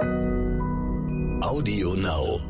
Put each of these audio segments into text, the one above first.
Audio Now.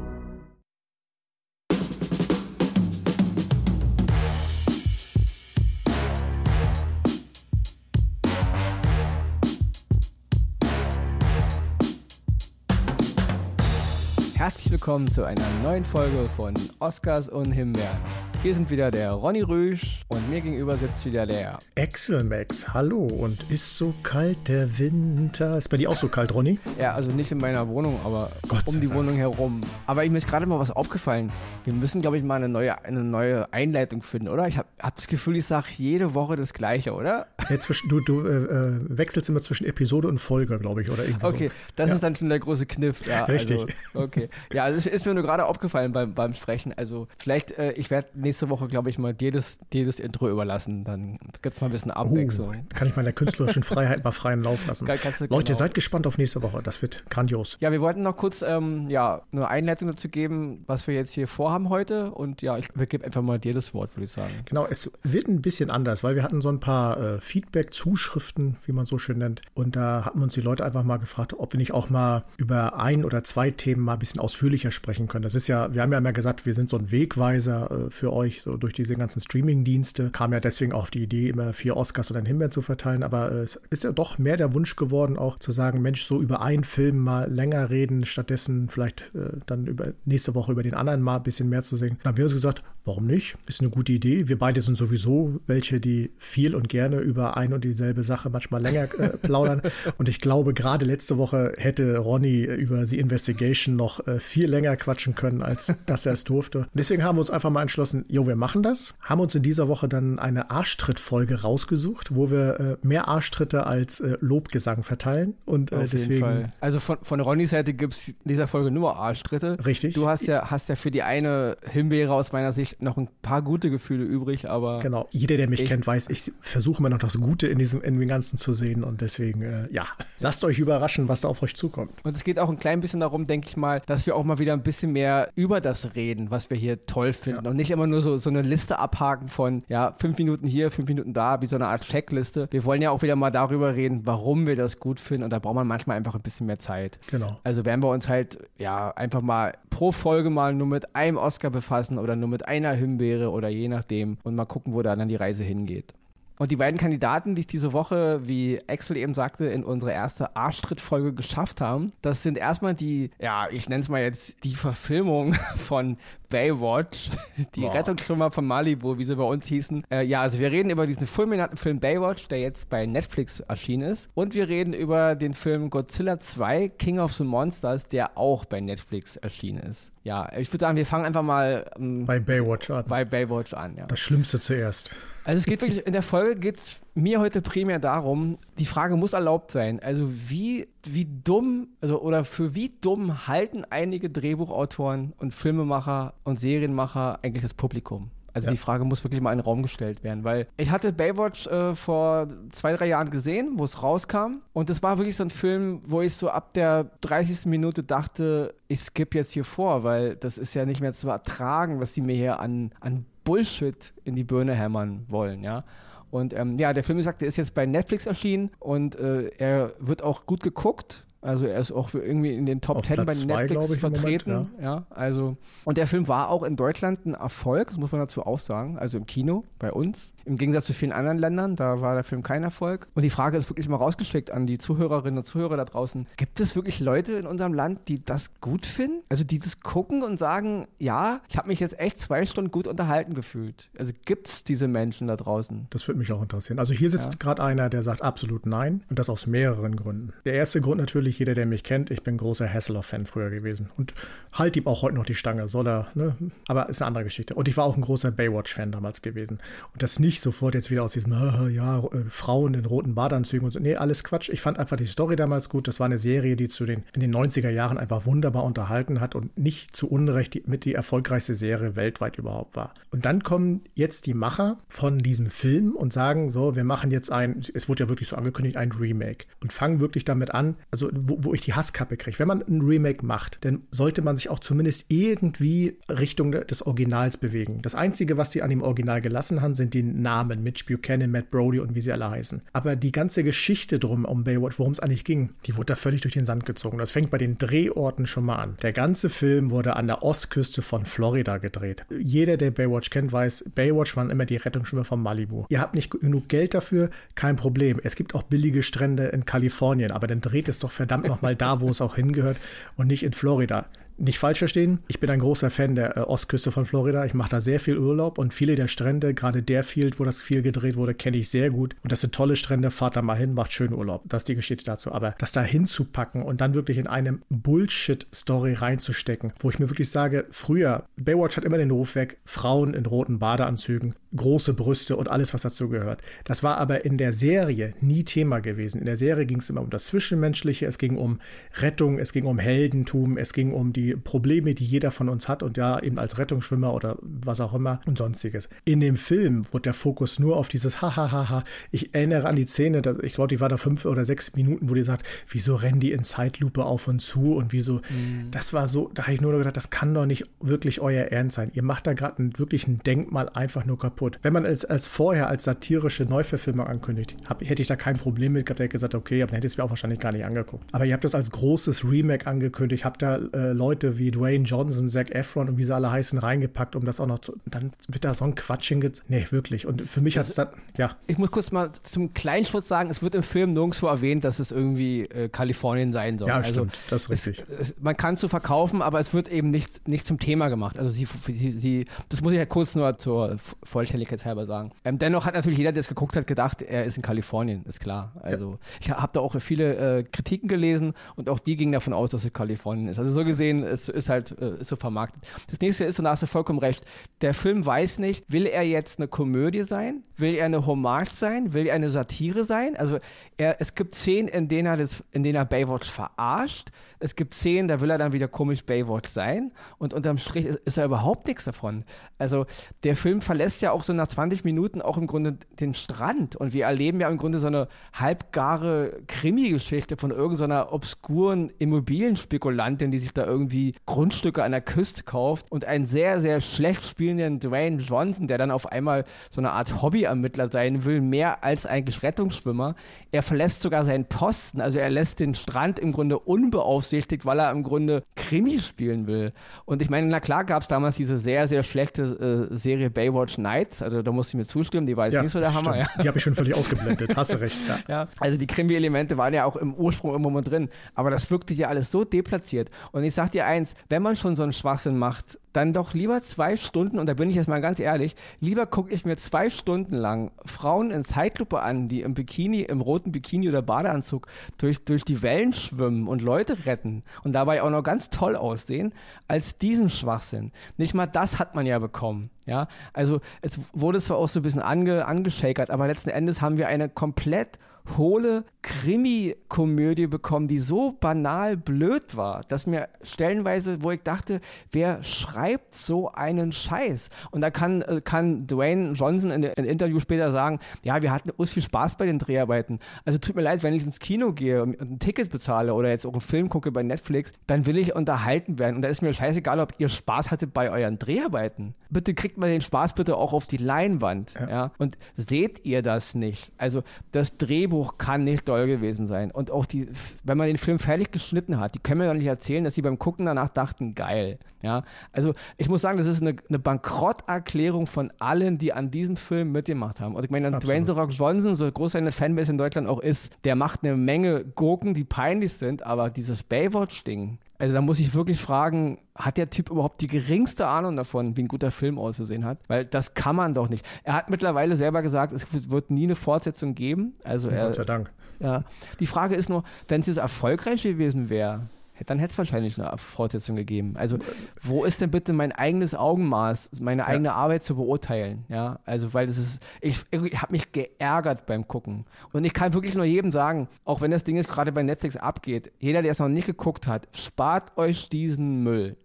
Herzlich willkommen zu einer neuen Folge von Oscars und Himbeeren. Hier sind wieder der Ronny Rüsch und mir gegenüber sitzt wieder der Axel Max. Hallo und ist so kalt der Winter. Ist bei dir auch so kalt, Ronny? Ja, also nicht in meiner Wohnung, aber Gott um die Dank. Wohnung herum. Aber mir ist gerade mal was aufgefallen. Wir müssen, glaube ich, mal eine neue, eine neue Einleitung finden, oder? Ich habe hab das Gefühl, ich sage jede Woche das Gleiche, oder? Ja, zwischen, du du äh, äh, wechselst immer zwischen Episode und Folge, glaube ich, oder irgendwie Okay, so. das Ja. ist dann schon der große Kniff. Ja, Richtig. Also, okay. Ja, also es ist mir nur gerade aufgefallen beim, beim Sprechen. Also vielleicht, äh, ich werde nächste Woche, glaube ich, mal dir das Intro überlassen. Dann gibt es mal ein bisschen Oh, Abwechslung. kann ich meiner künstlerischen Freiheit mal freien Lauf lassen. Kann- Leute, genau. seid gespannt auf nächste Woche. Das wird grandios. Ja, wir wollten noch kurz ähm, ja, eine Einleitung dazu geben, was wir jetzt hier vorhaben heute. Und ja, ich übergebe einfach mal dir das Wort, würde ich sagen. Genau, es wird ein bisschen anders, weil wir hatten so ein paar äh, Feedback-Zuschriften, wie man so schön nennt. Und da hatten uns die Leute einfach mal gefragt, ob wir nicht auch mal über ein oder zwei Themen mal ein bisschen ausführlicher sprechen können. Das ist ja, wir haben ja immer gesagt, wir sind so ein Wegweiser äh, für euch, so durch diese ganzen Streaming-Dienste. Kam ja deswegen auch die Idee, immer vier Oscars oder ein Himbeer zu verteilen. Aber äh, es ist ja doch mehr der Wunsch geworden, auch zu sagen, Mensch, so über einen Film mal länger reden, stattdessen vielleicht äh, dann über nächste Woche über den anderen mal ein bisschen mehr zu singen. Dann haben wir uns gesagt, warum nicht? Ist eine gute Idee. Wir beide sind sowieso welche, die viel und gerne über ein und dieselbe Sache manchmal länger äh, plaudern. Und ich glaube, gerade letzte Woche hätte Ronny über The Investigation noch äh, viel länger quatschen können, als dass er es durfte. Und deswegen haben wir uns einfach mal entschlossen, jo, wir machen das. Haben uns in dieser Woche dann eine Arschtritt-Folge rausgesucht, wo wir äh, mehr Arschtritte als äh, Lobgesang verteilen. Und äh, Auf deswegen. jeden Fall. Also von, von Ronnys Seite gibt es in dieser Folge nur Arschtritte. Richtig. Du hast ja, hast ja für die eine Himbeere aus meiner Sicht noch ein paar gute Gefühle übrig, aber Genau. Jeder, der mich Ich- kennt, weiß, ich versuche immer noch das Gute in diesem in dem Ganzen zu sehen und deswegen, äh, ja, lasst euch überraschen, was da auf euch zukommt. Und es geht auch ein klein bisschen darum, denke ich mal, dass wir auch mal wieder ein bisschen mehr über das reden, was wir hier toll finden. Und nicht immer nur so, so eine Liste abhaken von, ja, fünf Minuten hier, fünf Minuten da, wie so eine Art Checkliste. Wir wollen ja auch wieder mal darüber reden, warum wir das gut finden. Und da braucht man manchmal einfach ein bisschen mehr Zeit. Genau. Also werden wir uns halt, ja, einfach mal pro Folge mal nur mit einem Oscar befassen oder nur mit einer Himbeere oder je nachdem und mal gucken, wo da dann die Reise hingeht. Und die beiden Kandidaten, die es diese Woche, wie Axel eben sagte, in unsere erste Arschtritt-Folge geschafft haben, das sind erstmal die, ja, ich nenne es mal jetzt die Verfilmung von Baywatch, die Boah. Rettungsschwimmer von Malibu, wie sie bei uns hießen. Äh, ja, also wir reden über diesen fulminanten Film Baywatch, der jetzt bei Netflix erschienen ist. Und wir reden über den Film Godzilla 2, King of the Monsters, der auch bei Netflix erschienen ist. Ja, ich würde sagen, wir fangen einfach mal ähm, Bei Baywatch an. bei Baywatch an. Ja. Das Schlimmste zuerst. Also es geht wirklich, in der Folge geht es mir heute primär darum, die Frage muss erlaubt sein. Also wie, wie dumm, also oder für wie dumm halten einige Drehbuchautoren und Filmemacher und Serienmacher eigentlich das Publikum? Also Ja. die Frage muss wirklich mal in den Raum gestellt werden, weil ich hatte Baywatch äh, vor zwei, drei Jahren gesehen, wo es rauskam und das war wirklich so ein Film, wo ich so ab der 30. Minute dachte, ich skippe jetzt hier vor, weil das ist ja nicht mehr zu ertragen, was die mir hier an, an Bullshit in die Birne hämmern wollen, ja. Und ähm, ja, der Film, wie gesagt, der ist jetzt bei Netflix erschienen und äh, er wird auch gut geguckt. Also er ist auch für irgendwie in den Top Auf 10 bei Platz zwei, Netflix glaube ich, im Moment, vertreten. ja. also und der Film war auch in Deutschland ein Erfolg, das muss man dazu auch sagen. Also im Kino bei uns. Im Gegensatz zu vielen anderen Ländern, da war der Film kein Erfolg. Und die Frage ist wirklich mal rausgeschickt an die Zuhörerinnen und Zuhörer da draußen. Gibt es wirklich Leute in unserem Land, die das gut finden? Also die das gucken und sagen, ja, ich habe mich jetzt echt zwei Stunden gut unterhalten gefühlt. Also gibt es diese Menschen da draußen? Das würde mich auch interessieren. Also hier sitzt Ja. gerade einer, der sagt absolut nein und das aus mehreren Gründen. Der erste Grund natürlich, jeder, der mich kennt, ich bin großer Hasselhoff-Fan früher gewesen und halt ihm auch heute noch die Stange, soll er, ne? Aber ist eine andere Geschichte. Und ich war auch ein großer Baywatch-Fan damals gewesen. Und das nicht sofort jetzt wieder aus diesem, äh, ja, äh, Frauen in roten Badeanzügen und so. Nee, alles Quatsch. Ich fand einfach die Story damals gut. Das war eine Serie, die zu den, in den 90er Jahren einfach wunderbar unterhalten hat und nicht zu Unrecht die, mit die erfolgreichste Serie weltweit überhaupt war. Und dann kommen jetzt die Macher von diesem Film und sagen so, wir machen jetzt ein, es wurde ja wirklich so angekündigt, ein Remake und fangen wirklich damit an. Also wo, wo ich die Hasskappe kriege. Wenn man ein Remake macht, dann sollte man sich auch zumindest irgendwie Richtung des Originals bewegen. Das Einzige, was sie an dem Original gelassen haben, sind die Namen. Mitch Buchanan, Matt Brody und wie sie alle heißen. Aber die ganze Geschichte drum um Baywatch, worum es eigentlich ging, die wurde da völlig durch den Sand gezogen. Das fängt bei den Drehorten schon mal an. Der ganze Film wurde an der Ostküste von Florida gedreht. Jeder, der Baywatch kennt, weiß, Baywatch waren immer die Rettungsschwimmer von Malibu. Ihr habt nicht genug Geld dafür, kein Problem. Es gibt auch billige Strände in Kalifornien, aber dann dreht es doch verdammt nochmal da, wo es auch hingehört und nicht in Florida nicht falsch verstehen, ich bin ein großer Fan der äh, Ostküste von Florida. Ich mache da sehr viel Urlaub und viele der Strände, gerade der Field, wo das viel gedreht wurde, kenne ich sehr gut. Und das sind tolle Strände, fahrt da mal hin, macht schönen Urlaub. Das ist die Geschichte dazu. Aber das da hinzupacken und dann wirklich in einem Bullshit-Story reinzustecken, wo ich mir wirklich sage, früher, Baywatch hat immer den Ruf weg, Frauen in roten Badeanzügen, große Brüste und alles, was dazu gehört. Das war aber in der Serie nie Thema gewesen. In der Serie ging es immer um das Zwischenmenschliche, es ging um Rettung, es ging um Heldentum, es ging um die Probleme, die jeder von uns hat und ja, eben als Rettungsschwimmer oder was auch immer und sonstiges. In dem Film wurde der Fokus nur auf dieses Hahaha. Ich erinnere an die Szene, ich glaube, die war da fünf oder sechs Minuten, wo die sagt, wieso rennen die in Zeitlupe auf und zu und wieso, mhm. das war so, da habe ich nur gedacht, das kann doch nicht wirklich euer Ernst sein. Ihr macht da gerade wirklich ein Denkmal einfach nur kaputt. Wenn man es als vorher als satirische Neuverfilmung ankündigt, hab, hätte ich da kein Problem mit gehabt, hätte gesagt, okay, aber dann hätte ich es mir auch wahrscheinlich gar nicht angeguckt. Aber ihr habt das als großes Remake angekündigt, habt da äh, Leute Leute wie Dwayne Johnson, Zac Efron und wie sie alle heißen reingepackt, um das auch noch zu. Dann wird da so ein Quatsch hingezogen. Nee, wirklich. Und für mich hat es dann. Ja. Ich muss kurz mal zum Kleinschutz sagen: Es wird im Film nirgendwo erwähnt, dass es irgendwie äh, Kalifornien sein soll. Ja, also, stimmt. Das ist richtig. Es, es, man kann es so verkaufen, aber es wird eben nicht, nicht zum Thema gemacht. Also, sie, sie, sie das muss ich ja kurz nur zur Vollständigkeit halber sagen. Ähm, dennoch hat natürlich jeder, der es geguckt hat, gedacht, er ist in Kalifornien, ist klar. Also, ja. ich habe da auch viele äh, Kritiken gelesen und auch die gingen davon aus, dass es Kalifornien ist. Also, so gesehen, es ist halt äh, ist so vermarktet. Das nächste ist, und da hast du vollkommen recht, der Film weiß nicht, will er jetzt eine Komödie sein? Will er eine Hommage sein? Will er eine Satire sein? Also er, es gibt Szenen, in denen er, das, in denen er Baywatch verarscht. Es gibt Szenen, da will er dann wieder komisch Baywatch sein. Und unterm Strich ist, ist er überhaupt nichts davon. Also der Film verlässt ja auch so nach 20 Minuten auch im Grunde den Strand. Und wir erleben ja im Grunde so eine halbgare Krimi-Geschichte von irgendeiner obskuren Immobilienspekulantin, die sich da irgendwie Grundstücke an der Küste kauft und einen sehr, sehr schlecht spielenden Dwayne Johnson, der dann auf einmal so eine Art Hobbyermittler sein will, mehr als eigentlich Rettungsschwimmer. Er verlässt sogar seinen Posten, also er lässt den Strand im Grunde unbeaufsichtigt, weil er im Grunde Krimi spielen will. Und ich meine, na klar gab es damals diese sehr, sehr schlechte äh, Serie Baywatch Nights, also da muss ich mir zustimmen, die war jetzt ja, nicht so der Hammer. Ja. Die habe ich schon völlig ausgeblendet, hast du recht. Ja also die Krimi-Elemente waren ja auch im Ursprung immer mal drin, aber das wirkte ja alles so deplatziert. Und ich sag dir eins, wenn man schon so einen Schwachsinn macht, dann doch lieber zwei Stunden, und da bin ich jetzt mal ganz ehrlich, lieber gucke ich mir zwei Stunden lang Frauen in Zeitlupe an, die im Bikini, im roten Bikini oder Badeanzug durch, durch die Wellen schwimmen und Leute retten und dabei auch noch ganz toll aussehen, als diesen Schwachsinn. Nicht mal das hat man ja bekommen. Ja, also es wurde zwar auch so ein bisschen ange, angeschakert, aber letzten Endes haben wir eine komplett hohle Krimi-Komödie bekommen, die so banal blöd war, dass mir stellenweise, wo ich dachte, wer schreibt so einen Scheiß? Und da kann, äh, kann Dwayne Johnson in einem Interview später sagen, ja, wir hatten uns viel Spaß bei den Dreharbeiten. Also tut mir leid, wenn ich ins Kino gehe und ein Ticket bezahle oder jetzt auch einen Film gucke bei Netflix, dann will ich unterhalten werden. Und da ist mir scheißegal, ob ihr Spaß hattet bei euren Dreharbeiten. Bitte kriegt mal den Spaß bitte auch auf die Leinwand. Ja. ja? Und seht ihr das nicht? Also das Drehbuch kann nicht doll gewesen sein. Und auch die, wenn man den Film fertig geschnitten hat, die können mir doch nicht erzählen, dass sie beim Gucken danach dachten, geil. Ja, also ich muss sagen, das ist eine, eine Bankrotterklärung von allen, die an diesem Film mitgemacht haben. Und ich meine, Absolut. Dwayne The Rock Johnson, so groß seine Fanbase in Deutschland auch ist, der macht eine Menge Gurken, die peinlich sind, aber dieses Baywatch-Ding, also da muss ich wirklich fragen, hat der Typ überhaupt die geringste Ahnung davon, wie ein guter Film auszusehen hat? Weil das kann man doch nicht. Er hat mittlerweile selber gesagt, es wird nie eine Fortsetzung geben. Also er, Gott sei Dank. Ja. Die Frage ist nur, wenn es jetzt erfolgreich gewesen wäre, dann hätte es wahrscheinlich eine Fortsetzung gegeben. Also, wo ist denn bitte mein eigenes Augenmaß, meine eigene ja. Arbeit zu beurteilen? Ja, also, weil das ist, ich, ich habe mich geärgert beim Gucken. Und ich kann wirklich nur jedem sagen, auch wenn das Ding jetzt gerade bei Netflix abgeht, jeder, der es noch nicht geguckt hat, spart euch diesen Müll.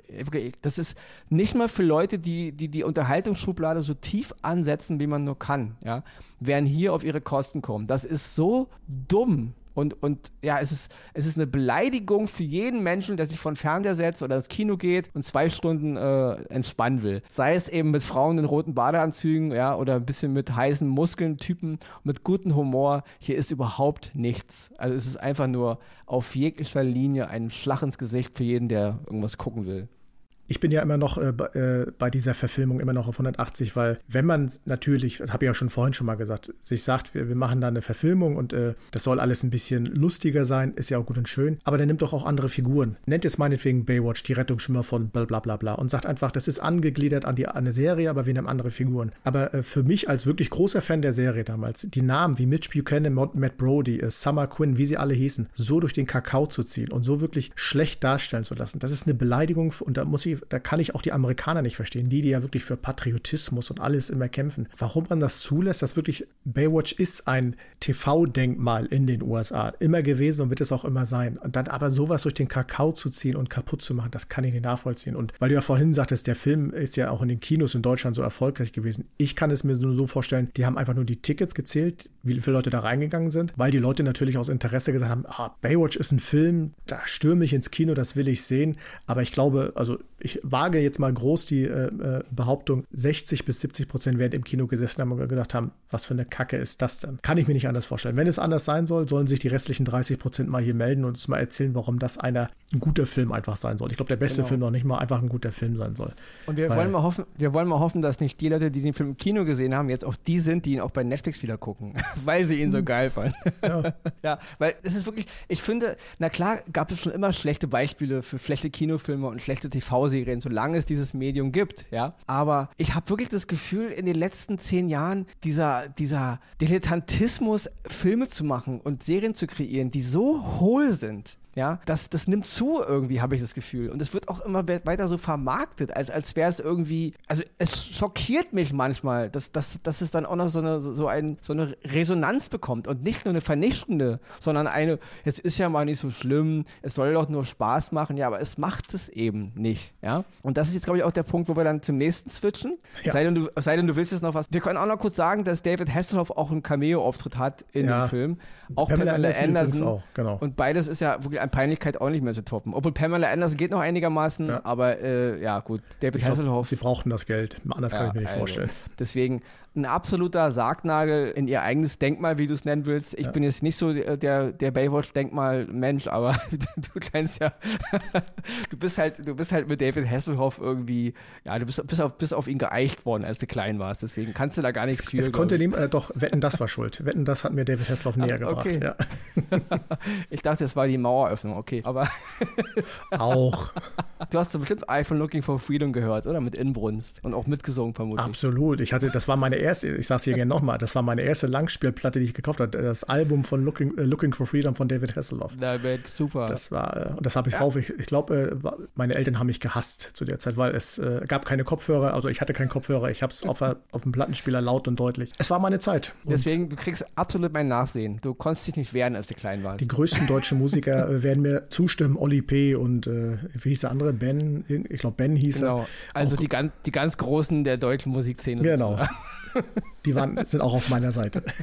Das ist nicht mal für Leute, die die, die Unterhaltungsschublade so tief ansetzen, wie man nur kann, ja, werden hier auf ihre Kosten kommen. Das ist so dumm Und, und ja, es ist, es ist eine Beleidigung für jeden Menschen, der sich von Fernseher setzt oder ins Kino geht und zwei Stunden äh, entspannen will. Sei es eben mit Frauen in roten Badeanzügen, ja, oder ein bisschen mit heißen Muskeln, Typen, mit gutem Humor. Hier ist überhaupt nichts. Also es ist einfach nur auf jeglicher Linie ein Schlag ins Gesicht für jeden, der irgendwas gucken will. Ich bin ja immer noch äh, äh, bei dieser Verfilmung immer noch auf 180, weil wenn man natürlich, das habe ich ja schon vorhin schon mal gesagt, sich sagt, wir, wir machen da eine Verfilmung und äh, das soll alles ein bisschen lustiger sein, ist ja auch gut und schön, aber der nimmt doch auch andere Figuren. Nennt jetzt meinetwegen Baywatch, die Rettungsschimmer von bla bla bla bla und sagt einfach, das ist angegliedert an, die, an eine Serie, aber wir nehmen andere Figuren. Aber äh, für mich als wirklich großer Fan der Serie damals, die Namen wie Mitch Buchanan, Matt Brody, äh, Summer Quinn, wie sie alle hießen, so durch den Kakao zu ziehen und so wirklich schlecht darstellen zu lassen, das ist eine Beleidigung und da muss ich da kann ich auch die Amerikaner nicht verstehen, die, die ja wirklich für Patriotismus und alles immer kämpfen. Warum man das zulässt, dass wirklich Baywatch ist ein TV-Denkmal in den USA, immer gewesen und wird es auch immer sein. Und dann aber sowas durch den Kakao zu ziehen und kaputt zu machen, das kann ich nicht nachvollziehen. Und weil du ja vorhin sagtest, der Film ist ja auch in den Kinos in Deutschland so erfolgreich gewesen. Ich kann es mir nur so vorstellen, die haben einfach nur die Tickets gezählt, wie viele Leute da reingegangen sind, weil die Leute natürlich aus Interesse gesagt haben, ah, Baywatch ist ein Film, da stürme ich ins Kino, das will ich sehen. Aber ich glaube, also ich wage jetzt mal groß die äh, äh Behauptung, 60 bis 70 Prozent werden im Kino gesessen haben und gedacht haben, was für eine Kacke ist das denn? Kann ich mir nicht anders vorstellen. Wenn es anders sein soll, sollen sich die restlichen 30 Prozent mal hier melden und uns mal erzählen, warum das einer ein guter Film einfach sein soll. Ich glaube, der beste genau. Film noch nicht mal einfach ein guter Film sein soll. Und wir wollen mal hoffen, wir wollen mal hoffen, dass nicht die Leute, die den Film im Kino gesehen haben, jetzt auch die sind, die ihn auch bei Netflix wieder gucken, weil sie ihn so hm. geil fanden. Ja. ja, weil es ist wirklich, ich finde, na klar, gab es schon immer schlechte Beispiele für schlechte Kinofilme und schlechte TV-Serien, solange es dieses Medium gibt, ja. Aber ich habe wirklich das Gefühl, in den letzten zehn Jahren dieser, Dilettantismus, Filme zu machen und Serien zu kreieren, die so hohl sind, ja, das, das nimmt zu irgendwie, habe ich das Gefühl. Und es wird auch immer weiter so vermarktet, als, als wäre es irgendwie, also es schockiert mich manchmal, dass, dass, dass es dann auch noch so eine, so, ein, so eine Resonanz bekommt und nicht nur eine vernichtende, sondern eine, jetzt ist ja mal nicht so schlimm, es soll doch nur Spaß machen, ja, aber es macht es eben nicht, ja. Und das ist jetzt, glaube ich, auch der Punkt, wo wir dann zum nächsten switchen. Ja. Sei, denn, du, sei denn, du willst jetzt noch was. Wir können auch noch kurz sagen, dass David Hasselhoff auch einen Cameo-Auftritt hat in ja. dem Film. Auch Pamela, Pamela Anderson. Auch, genau. Und beides ist ja wirklich an Peinlichkeit auch nicht mehr zu toppen. Obwohl Pamela Anderson geht noch einigermaßen, ja. aber äh, ja, gut. David Hasselhoff. Sie brauchten das Geld. Anders ja, kann ich mir nicht also, vorstellen. Deswegen ein absoluter Sargnagel in ihr eigenes Denkmal, wie du es nennen willst. Ich ja. bin jetzt nicht so der, der Baywatch-Denkmal-Mensch, aber du kennst ja, du bist halt, du bist halt mit David Hasselhoff irgendwie, ja, du bist, bist, auf, bist auf ihn geeicht worden, als du klein warst. Deswegen kannst du da gar nichts es, für. Es konnte dem, äh, doch, Wetten, das war schuld. Wetten, das hat mir David Hasselhoff näher Ach, okay. gebracht. Ja. ich dachte, es war die Maueröffnung, okay, aber. auch. Du hast bestimmt iPhone Looking for Freedom gehört, oder? Mit Inbrunst und auch mitgesungen vermutlich. Absolut. Ich hatte, das war meine erste, ich sag's hier gerne nochmal, das war meine erste Langspielplatte, die ich gekauft habe. Das Album von Looking, äh, Looking for Freedom von David Hasselhoff. Na, super. Das war, äh, und das habe ich ja. rauf. Ich, ich glaube, äh, meine Eltern haben mich gehasst zu der Zeit, weil es äh, gab keine Kopfhörer, also ich hatte keinen Kopfhörer, ich habe es auf, auf dem Plattenspieler laut und deutlich. Es war meine Zeit. Und Deswegen, du kriegst absolut mein Nachsehen. Du konntest dich nicht wehren, als du klein warst. Die größten deutschen Musiker werden mir zustimmen, Oli P. und äh, wie hieß der andere? Ben, ich glaube Ben hieß genau. er. Also die ganz, die ganz Großen der deutschen Musikszene. Genau. Die waren, sind auch auf meiner Seite.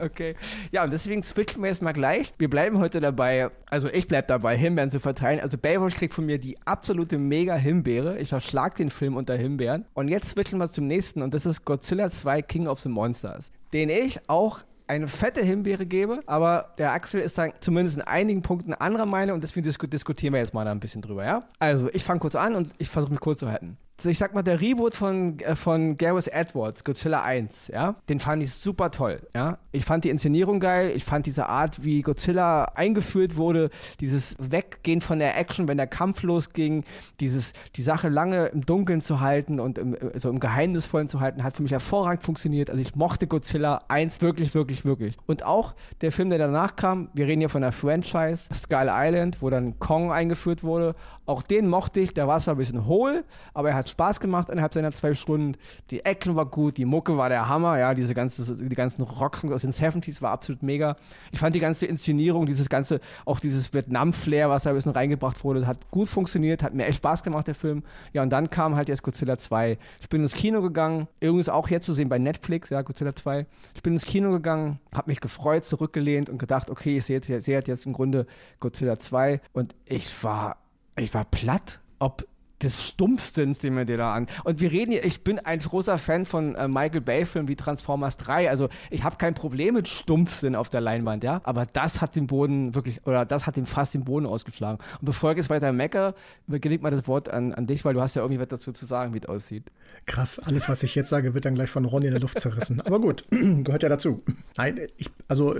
Okay. Ja, und deswegen switchen wir jetzt mal gleich. Wir bleiben heute dabei, also ich bleibe dabei, Himbeeren zu verteilen. Also Baywatch kriegt von mir die absolute mega Himbeere. Ich verschlag den Film unter Himbeeren. Und jetzt switchen wir zum nächsten und das ist Godzilla 2 King of the Monsters. Den ich auch eine fette Himbeere gebe, aber der Axel ist dann zumindest in einigen Punkten anderer Meinung und deswegen diskutieren wir jetzt mal da ein bisschen drüber, ja? Also, ich fange kurz an und ich versuche mich kurz zu halten ich sag mal, der Reboot von, äh, von Gareth Edwards, Godzilla 1, ja, den fand ich super toll, ja. Ich fand die Inszenierung geil, ich fand diese Art, wie Godzilla eingeführt wurde, dieses Weggehen von der Action, wenn der Kampf losging, dieses, die Sache lange im Dunkeln zu halten und im, äh, so im Geheimnisvollen zu halten, hat für mich hervorragend funktioniert. Also ich mochte Godzilla 1 wirklich, wirklich, wirklich. Und auch der Film, der danach kam, wir reden hier von der Franchise, Skull Island, wo dann Kong eingeführt wurde, auch den mochte ich, der war zwar ein bisschen hohl, aber er hat Spaß gemacht innerhalb seiner zwei Stunden. Die Action war gut, die Mucke war der Hammer, ja, diese ganze, die ganzen Rocks aus den 70s war absolut mega. Ich fand die ganze Inszenierung, dieses ganze, auch dieses Vietnam-Flair, was da ein bisschen reingebracht wurde, hat gut funktioniert, hat mir echt Spaß gemacht, der Film. Ja, und dann kam halt jetzt Godzilla 2. Ich bin ins Kino gegangen, übrigens auch jetzt zu sehen bei Netflix, ja, Godzilla 2. Ich bin ins Kino gegangen, habe mich gefreut, zurückgelehnt und gedacht, okay, ich sehe jetzt, sehe jetzt im Grunde Godzilla 2 und ich war, ich war platt, ob des Stumpfstens, den wir dir da an. Und wir reden hier, ich bin ein großer Fan von äh, Michael Bay-Filmen wie Transformers 3. Also ich habe kein Problem mit Stumpfsinn auf der Leinwand, ja. Aber das hat den Boden wirklich, oder das hat ihm fast den Boden ausgeschlagen. Und bevor ich jetzt weiter mecker, übergebe mal das Wort an, an dich, weil du hast ja irgendwie was dazu zu sagen, wie es aussieht. Krass, alles, was ich jetzt sage, wird dann gleich von Ronny in der Luft zerrissen. Aber gut, gehört ja dazu. Nein, ich, also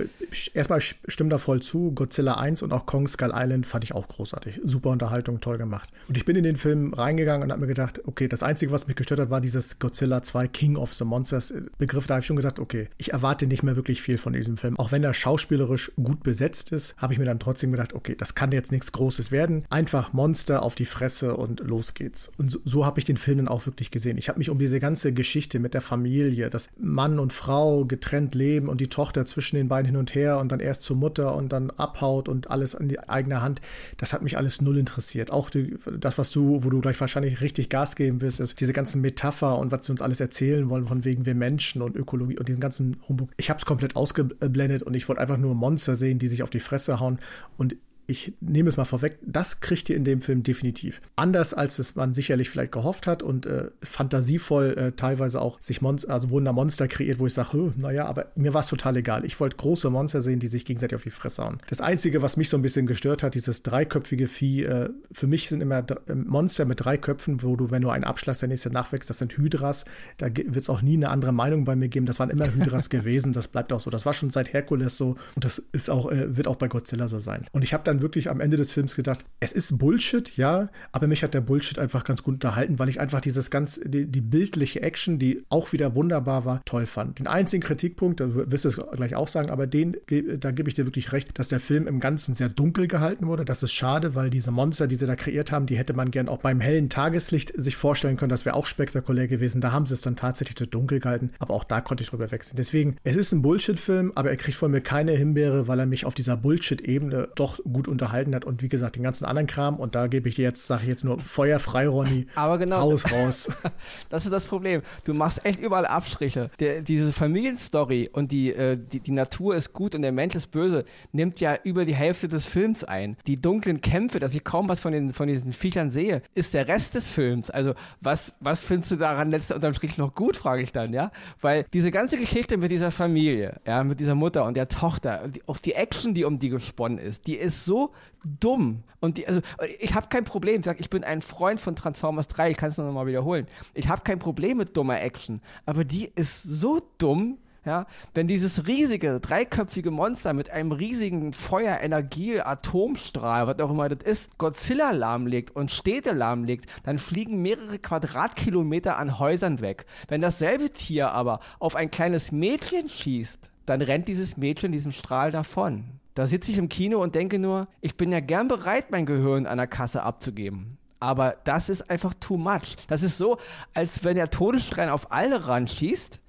erstmal stimme da voll zu. Godzilla 1 und auch Kong Skull Island fand ich auch großartig. Super Unterhaltung, toll gemacht. Und ich bin in den Film reingegangen und habe mir gedacht, okay, das Einzige, was mich gestört hat, war dieses Godzilla 2 King of the Monsters Begriff. Da habe ich schon gedacht, okay, ich erwarte nicht mehr wirklich viel von diesem Film. Auch wenn er schauspielerisch gut besetzt ist, habe ich mir dann trotzdem gedacht, okay, das kann jetzt nichts Großes werden. Einfach Monster auf die Fresse und los geht's. Und so, so habe ich den Film dann auch wirklich gesehen. Ich habe mich um diese ganze Geschichte mit der Familie, dass Mann und Frau getrennt leben und die Tochter zwischen den beiden hin und her und dann erst zur Mutter und dann abhaut und alles an die eigene Hand, das hat mich alles null interessiert. Auch die, das, was du, wo du gleich wahrscheinlich wahrscheinlich richtig Gas geben wirst, ist diese ganzen Metapher und was sie uns alles erzählen wollen, von wegen wir Menschen und Ökologie und diesen ganzen Humbug. Ich habe es komplett ausgeblendet und ich wollte einfach nur Monster sehen, die sich auf die Fresse hauen und ich nehme es mal vorweg, das kriegt ihr in dem Film definitiv. Anders als es man sicherlich vielleicht gehofft hat und äh, fantasievoll äh, teilweise auch sich Monster, also wurden da Monster kreiert, wo ich sage, naja, aber mir war es total egal. Ich wollte große Monster sehen, die sich gegenseitig auf die Fresse hauen. Das Einzige, was mich so ein bisschen gestört hat, dieses dreiköpfige Vieh, äh, für mich sind immer äh, Monster mit drei Köpfen, wo du, wenn du einen Abschlag der nächste nachwächst, das sind Hydras. Da wird es auch nie eine andere Meinung bei mir geben. Das waren immer Hydras gewesen. Das bleibt auch so. Das war schon seit Herkules so und das ist auch, äh, wird auch bei Godzilla so sein. Und ich habe dann dann wirklich am Ende des Films gedacht, es ist Bullshit, ja, aber mich hat der Bullshit einfach ganz gut unterhalten, weil ich einfach dieses ganz, die, die bildliche Action, die auch wieder wunderbar war, toll fand. Den einzigen Kritikpunkt, da wirst du es gleich auch sagen, aber den, da gebe ich dir wirklich recht, dass der Film im Ganzen sehr dunkel gehalten wurde. Das ist schade, weil diese Monster, die sie da kreiert haben, die hätte man gern auch beim hellen Tageslicht sich vorstellen können. Das wäre auch spektakulär gewesen. Da haben sie es dann tatsächlich zu dunkel gehalten, aber auch da konnte ich drüber wechseln. Deswegen, es ist ein Bullshit-Film, aber er kriegt von mir keine Himbeere, weil er mich auf dieser Bullshit-Ebene doch gut gut unterhalten hat und wie gesagt, den ganzen anderen Kram. Und da gebe ich dir jetzt, sage ich jetzt nur feuerfrei, Ronny. Aber genau. Haus raus. das ist das Problem. Du machst echt überall Abstriche. Der, diese Familienstory und die, äh, die, die Natur ist gut und der Mensch ist böse, nimmt ja über die Hälfte des Films ein. Die dunklen Kämpfe, dass ich kaum was von, den, von diesen Viechern sehe, ist der Rest des Films. Also, was, was findest du daran letzter unterm Strich noch gut, frage ich dann, ja? Weil diese ganze Geschichte mit dieser Familie, ja, mit dieser Mutter und der Tochter, die, auch die Action, die um die gesponnen ist, die ist so so dumm. Und die, also ich habe kein Problem. Ich, sag, ich bin ein Freund von Transformers 3, ich kann es noch mal wiederholen. Ich habe kein Problem mit dummer Action. Aber die ist so dumm, ja, wenn dieses riesige, dreiköpfige Monster mit einem riesigen Feuer, Energie, Atomstrahl, was auch immer das ist, Godzilla lahmlegt und Städte lahmlegt, dann fliegen mehrere Quadratkilometer an Häusern weg. Wenn dasselbe Tier aber auf ein kleines Mädchen schießt, dann rennt dieses Mädchen diesem Strahl davon. Da sitze ich im Kino und denke nur, ich bin ja gern bereit, mein Gehirn an der Kasse abzugeben. Aber das ist einfach too much. Das ist so, als wenn der Todesstrein auf alle ran schießt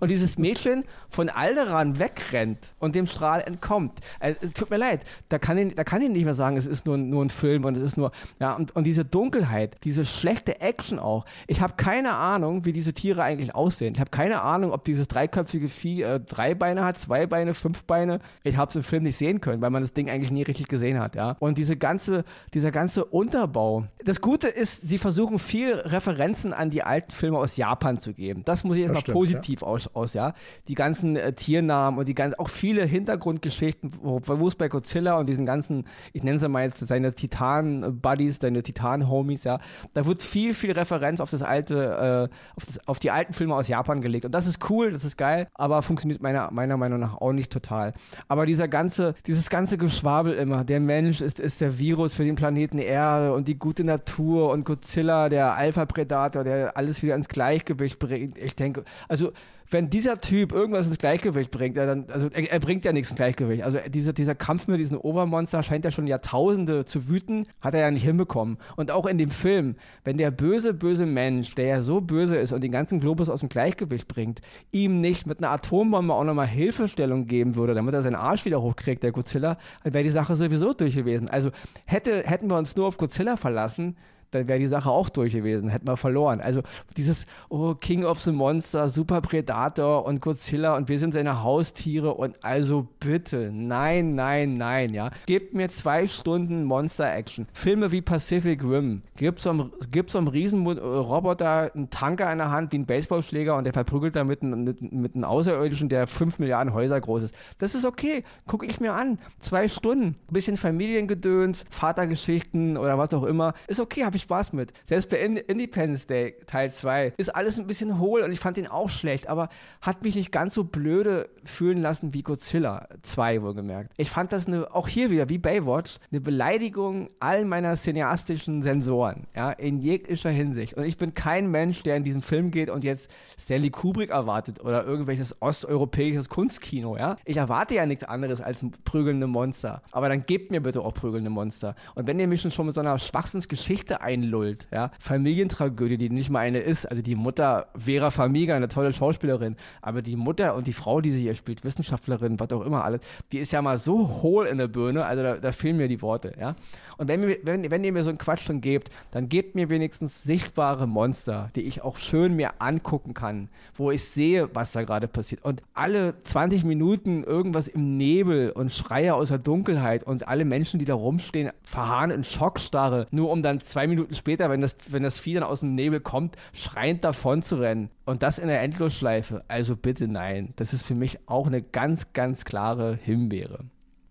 und dieses Mädchen von Alderan wegrennt und dem Strahl entkommt. Äh, tut mir leid, da kann, ich, da kann ich nicht mehr sagen, es ist nur, nur ein Film und es ist nur, ja, und, und diese Dunkelheit, diese schlechte Action auch. Ich habe keine Ahnung, wie diese Tiere eigentlich aussehen. Ich habe keine Ahnung, ob dieses dreiköpfige Vieh äh, drei Beine hat, zwei Beine, fünf Beine. Ich habe es im Film nicht sehen können, weil man das Ding eigentlich nie richtig gesehen hat, ja. Und diese ganze, dieser ganze Unterbau. Das Gute ist, sie versuchen viel Referenzen an die alten Filme aus Japan zu geben. Das muss ich jetzt mal positiv ja aus, aus, ja. Die ganzen äh, Tiernamen und die ganzen, auch viele Hintergrundgeschichten, wo, es bei Godzilla und diesen ganzen, ich nenne sie mal jetzt seine Titan-Buddies, seine Titan-Homies, ja. Da wird viel, viel Referenz auf das alte, äh, auf, das, auf die alten Filme aus Japan gelegt. Und das ist cool, das ist geil, aber funktioniert meiner, meiner Meinung nach auch nicht total. Aber dieser ganze, dieses ganze Geschwabel immer, der Mensch ist, ist der Virus für den Planeten Erde und die gute Natur und Godzilla, der Alpha-Predator, der alles wieder ins Gleichgewicht bringt. Ich denke, also wenn dieser Typ irgendwas ins Gleichgewicht bringt, dann, also er, er, bringt ja nichts ins Gleichgewicht. Also dieser, dieser Kampf mit diesen Obermonster scheint ja schon Jahrtausende zu wüten, hat er ja nicht hinbekommen. Und auch in dem Film, wenn der böse, böse Mensch, der ja so böse ist und den ganzen Globus aus dem Gleichgewicht bringt, ihm nicht mit einer Atombombe auch nochmal Hilfestellung geben würde, damit er seinen Arsch wieder hochkriegt, der Godzilla, dann wäre die Sache sowieso durch gewesen. Also hätte, hätten wir uns nur auf Godzilla verlassen, dann wäre die Sache auch durch gewesen, hätten wir verloren. Also dieses oh, King of the Monster, Super Predator und Godzilla und wir sind seine Haustiere und also bitte, nein, nein, nein, ja. Gebt mir zwei Stunden Monster-Action. Filme wie Pacific Rim. Gibt so einem, Riesenroboter einen Tanker in der Hand, wie einen Baseballschläger und der verprügelt da mit, mit, mit einem Außerirdischen, der fünf Milliarden Häuser groß ist. Das ist okay. Gucke ich mir an. Zwei Stunden. Bisschen Familiengedöns, Vatergeschichten oder was auch immer. Ist okay, habe ich Spaß mit. Selbst bei Independence Day Teil 2 ist alles ein bisschen hohl und ich fand den auch schlecht, aber hat mich nicht ganz so blöde fühlen lassen wie Godzilla 2 wohlgemerkt. Ich fand das eine, auch hier wieder wie Baywatch eine Beleidigung all meiner cineastischen Sensoren, ja, in jeglicher Hinsicht. Und ich bin kein Mensch, der in diesen Film geht und jetzt Stanley Kubrick erwartet oder irgendwelches osteuropäisches Kunstkino, ja. Ich erwarte ja nichts anderes als prügelnde Monster. Aber dann gebt mir bitte auch prügelnde Monster. Und wenn ihr mich schon mit so einer Schwachsinnsgeschichte ein einlullt. Ja? Familientragödie, die nicht mal eine ist. Also die Mutter Vera Famiga, eine tolle Schauspielerin, aber die Mutter und die Frau, die sie hier spielt, Wissenschaftlerin, was auch immer alles, die ist ja mal so hohl in der Birne, also da, da fehlen mir die Worte. Ja? Und wenn, wenn, wenn ihr mir so einen Quatsch schon gebt, dann gebt mir wenigstens sichtbare Monster, die ich auch schön mir angucken kann, wo ich sehe, was da gerade passiert. Und alle 20 Minuten irgendwas im Nebel und Schreie aus der Dunkelheit und alle Menschen, die da rumstehen, verharren in Schockstarre, nur um dann zwei Minuten später, wenn das, wenn das Vieh dann aus dem Nebel kommt, schreiend davon zu rennen. Und das in der Endlosschleife. Also bitte nein. Das ist für mich auch eine ganz, ganz klare Himbeere.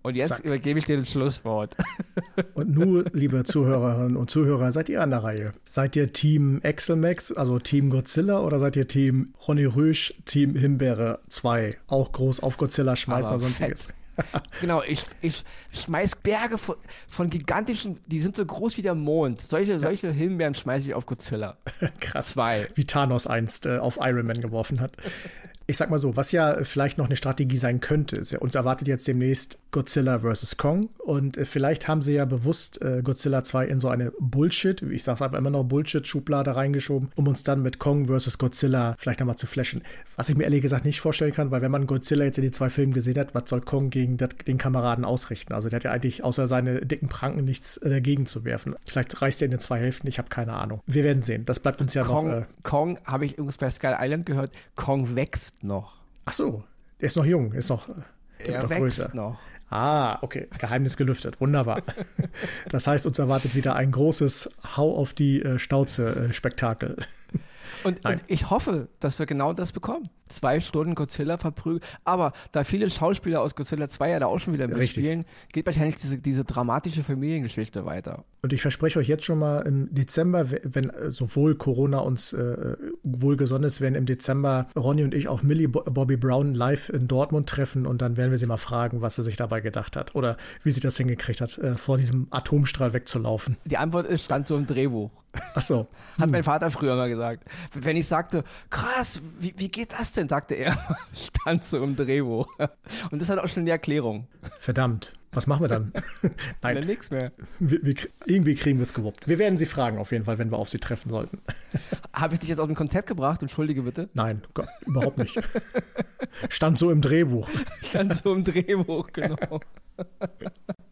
Und jetzt Zack. übergebe ich dir das Schlusswort. Und nun, liebe Zuhörerinnen und Zuhörer, seid ihr an der Reihe? Seid ihr Team Exelmax, also Team Godzilla, oder seid ihr Team Ronny Rüsch, Team Himbeere 2? Auch groß auf Godzilla schmeißen oder sonstiges. genau, ich, ich schmeiß Berge von, von, gigantischen, die sind so groß wie der Mond. Solche, solche Himbeeren schmeiße ich auf Godzilla. Krass. Zwei. Wie Thanos einst äh, auf Iron Man geworfen hat ich sag mal so, was ja vielleicht noch eine Strategie sein könnte, ist ja, uns erwartet jetzt demnächst Godzilla vs. Kong und äh, vielleicht haben sie ja bewusst äh, Godzilla 2 in so eine Bullshit, ich sag's einfach immer noch Bullshit-Schublade reingeschoben, um uns dann mit Kong vs. Godzilla vielleicht nochmal zu flashen. Was ich mir ehrlich gesagt nicht vorstellen kann, weil wenn man Godzilla jetzt in die zwei Filmen gesehen hat, was soll Kong gegen dat, den Kameraden ausrichten? Also der hat ja eigentlich außer seine dicken Pranken nichts äh, dagegen zu werfen. Vielleicht reißt er in den zwei Hälften, ich habe keine Ahnung. Wir werden sehen. Das bleibt uns ja Kong, noch. Äh, Kong, habe ich übrigens bei Sky Island gehört, Kong wächst wächst noch. Ach so, der ist noch jung, ist noch, er wächst größer. noch. Ah, okay. Geheimnis gelüftet. Wunderbar. Das heißt, uns erwartet wieder ein großes Hau auf die äh, Stauze-Spektakel. Und, und, ich hoffe, dass wir genau das bekommen. Zwei Stunden Godzilla verprügeln. Aber da viele Schauspieler aus Godzilla 2 ja da auch schon wieder mitspielen, geht wahrscheinlich diese, diese dramatische Familiengeschichte weiter. Und ich verspreche euch jetzt schon mal im Dezember, wenn sowohl Corona uns äh, wohlgesonnen ist, werden im Dezember Ronny und ich auf Millie Bobby Brown live in Dortmund treffen und dann werden wir sie mal fragen, was sie sich dabei gedacht hat oder wie sie das hingekriegt hat, äh, vor diesem Atomstrahl wegzulaufen. Die Antwort ist, stand so im Drehbuch. Ach so. Hat mein Vater früher mal gesagt. Wenn ich sagte, krass, wie, wie geht das denn, sagte er, stand so im Drehbuch. Und das hat auch schon die Erklärung. Verdammt. Was machen wir dann? Nein, dann nichts mehr. Wir, wir, irgendwie kriegen wir es gewuppt. Wir werden sie fragen auf jeden Fall, wenn wir auf sie treffen sollten. Habe ich dich jetzt auf den Konzept gebracht? Entschuldige bitte. Nein, Gott, überhaupt nicht. Stand so im Drehbuch. Stand so im Drehbuch, genau.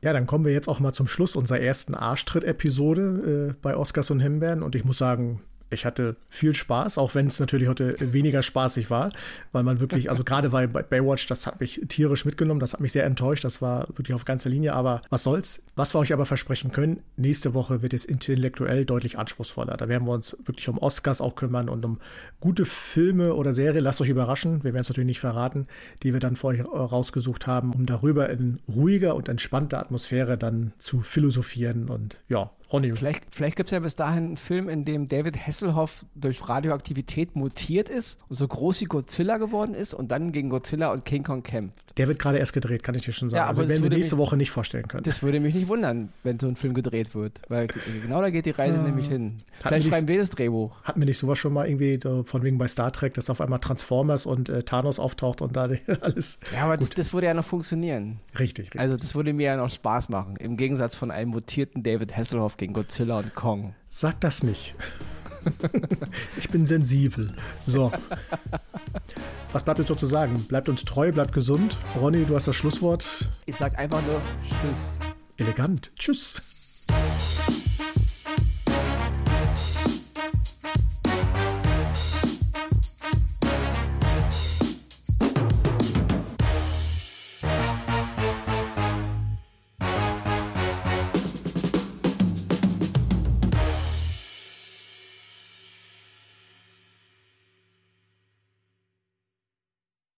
Ja, dann kommen wir jetzt auch mal zum Schluss unserer ersten Arschtritt-Episode äh, bei Oscars und Himbeeren. Und ich muss sagen, ich hatte viel Spaß, auch wenn es natürlich heute weniger spaßig war, weil man wirklich, also gerade bei Baywatch, das hat mich tierisch mitgenommen, das hat mich sehr enttäuscht, das war wirklich auf ganzer Linie, aber was soll's. Was wir euch aber versprechen können, nächste Woche wird es intellektuell deutlich anspruchsvoller. Da werden wir uns wirklich um Oscars auch kümmern und um gute Filme oder Serien, lasst euch überraschen, wir werden es natürlich nicht verraten, die wir dann für euch rausgesucht haben, um darüber in ruhiger und entspannter Atmosphäre dann zu philosophieren und ja, Ronny. Vielleicht, vielleicht gibt es ja bis dahin einen Film, in dem David Hasselhoff durch Radioaktivität mutiert ist und so groß wie Godzilla geworden ist und dann gegen Godzilla und King Kong kämpft. Der wird gerade erst gedreht, kann ich dir schon sagen. Ja, aber also werden wir nächste mich- Woche nicht vorstellen können. Das würde mich nicht wundern, wenn so ein Film gedreht wird. Weil genau da geht die Reise nämlich hin. Vielleicht schreiben wir das Drehbuch. Hatten wir nicht sowas schon mal irgendwie von wegen bei Star Trek, dass auf einmal Transformers und äh, Thanos auftaucht und da alles. Ja, aber das, das würde ja noch funktionieren. Richtig, richtig. Also das würde mir ja noch Spaß machen. Im Gegensatz von einem mutierten David Hasselhoff gegen Godzilla und Kong. Sag das nicht. ich bin sensibel. So. Was bleibt uns noch zu sagen? Bleibt uns treu, bleibt gesund. Ronny, du hast das Schlusswort. Ich sag einfach nur Tschüss. Elegant. Tschüss.